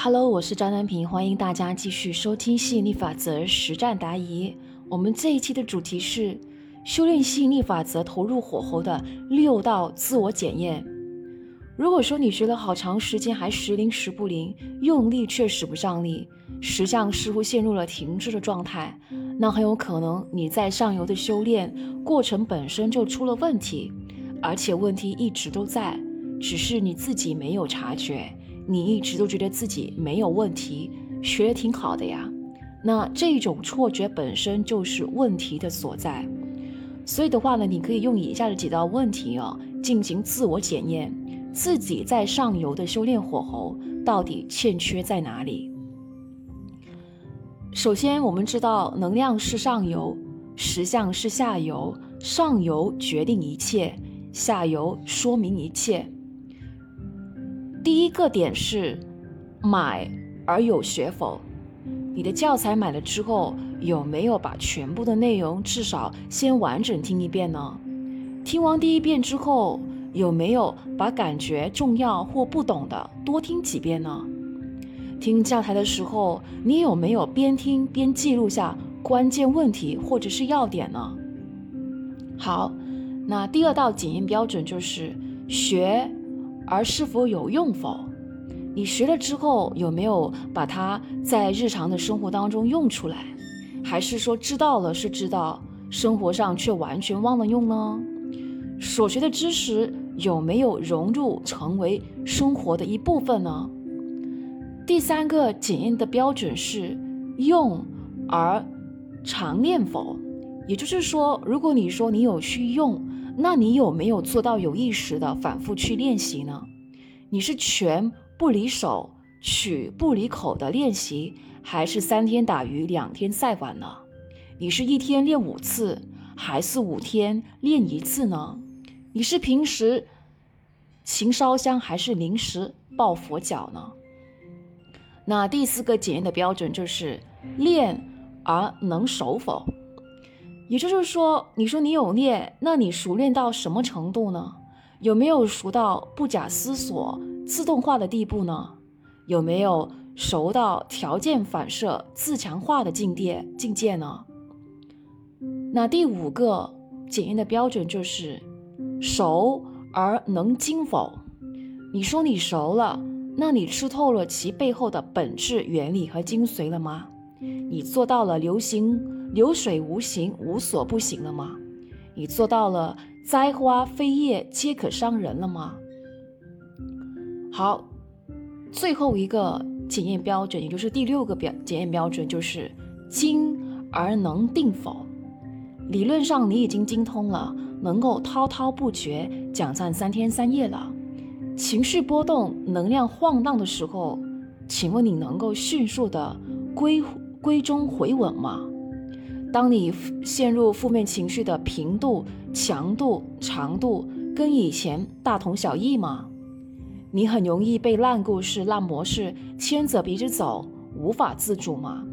Hello，我是张丹平，欢迎大家继续收听吸引力法则实战答疑。我们这一期的主题是修炼吸引力法则投入火候的六道自我检验。如果说你学了好长时间还时灵时不灵，用力却使不上力，实相似乎陷入了停滞的状态，那很有可能你在上游的修炼过程本身就出了问题，而且问题一直都在，只是你自己没有察觉。你一直都觉得自己没有问题，学的挺好的呀，那这种错觉本身就是问题的所在。所以的话呢，你可以用以下的几道问题哦进行自我检验，自己在上游的修炼火候到底欠缺在哪里。首先，我们知道能量是上游，实相是下游，上游决定一切，下游说明一切。第一个点是买而有学否？你的教材买了之后，有没有把全部的内容至少先完整听一遍呢？听完第一遍之后，有没有把感觉重要或不懂的多听几遍呢？听教材的时候，你有没有边听边记录下关键问题或者是要点呢？好，那第二道检验标准就是学。而是否有用否？你学了之后有没有把它在日常的生活当中用出来？还是说知道了是知道，生活上却完全忘了用呢？所学的知识有没有融入成为生活的一部分呢？第三个检验的标准是用而常练否？也就是说，如果你说你有去用。那你有没有做到有意识的反复去练习呢？你是拳不离手，曲不离口的练习，还是三天打鱼两天晒网呢？你是一天练五次，还是五天练一次呢？你是平时勤烧香，还是临时抱佛脚呢？那第四个检验的标准就是练而能守否？也就是说，你说你有练，那你熟练到什么程度呢？有没有熟到不假思索、自动化的地步呢？有没有熟到条件反射、自强化的境界境界呢？那第五个检验的标准就是熟而能精否？你说你熟了，那你吃透了其背后的本质原理和精髓了吗？你做到了流行？流水无形，无所不行了吗？你做到了栽花飞叶皆可伤人了吗？好，最后一个检验标准，也就是第六个标检验标准，就是精而能定否？理论上你已经精通了，能够滔滔不绝讲上三天三夜了。情绪波动、能量晃荡的时候，请问你能够迅速的归归中回稳吗？当你陷入负面情绪的频度、强度、长度跟以前大同小异吗？你很容易被烂故事、烂模式牵着鼻子走，无法自主吗？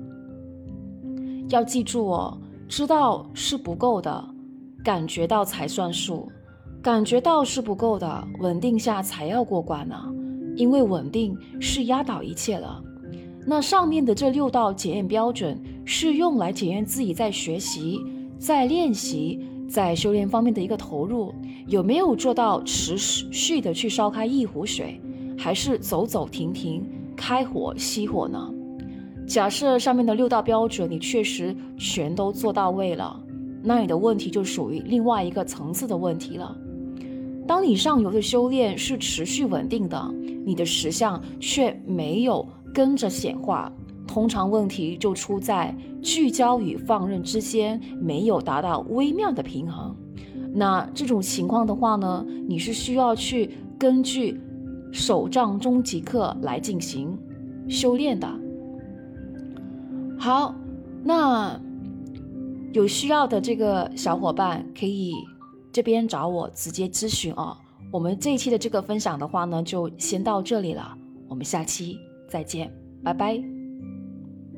要记住哦，知道是不够的，感觉到才算数。感觉到是不够的，稳定下才要过关呢，因为稳定是压倒一切了。那上面的这六道检验标准是用来检验自己在学习、在练习、在修炼方面的一个投入，有没有做到持续的去烧开一壶水，还是走走停停、开火熄火呢？假设上面的六道标准你确实全都做到位了，那你的问题就属于另外一个层次的问题了。当你上游的修炼是持续稳定的，你的实相却没有。跟着显化，通常问题就出在聚焦与放任之间没有达到微妙的平衡。那这种情况的话呢，你是需要去根据手账终极课来进行修炼的。好，那有需要的这个小伙伴可以这边找我直接咨询哦。我们这一期的这个分享的话呢，就先到这里了，我们下期。再见，拜拜。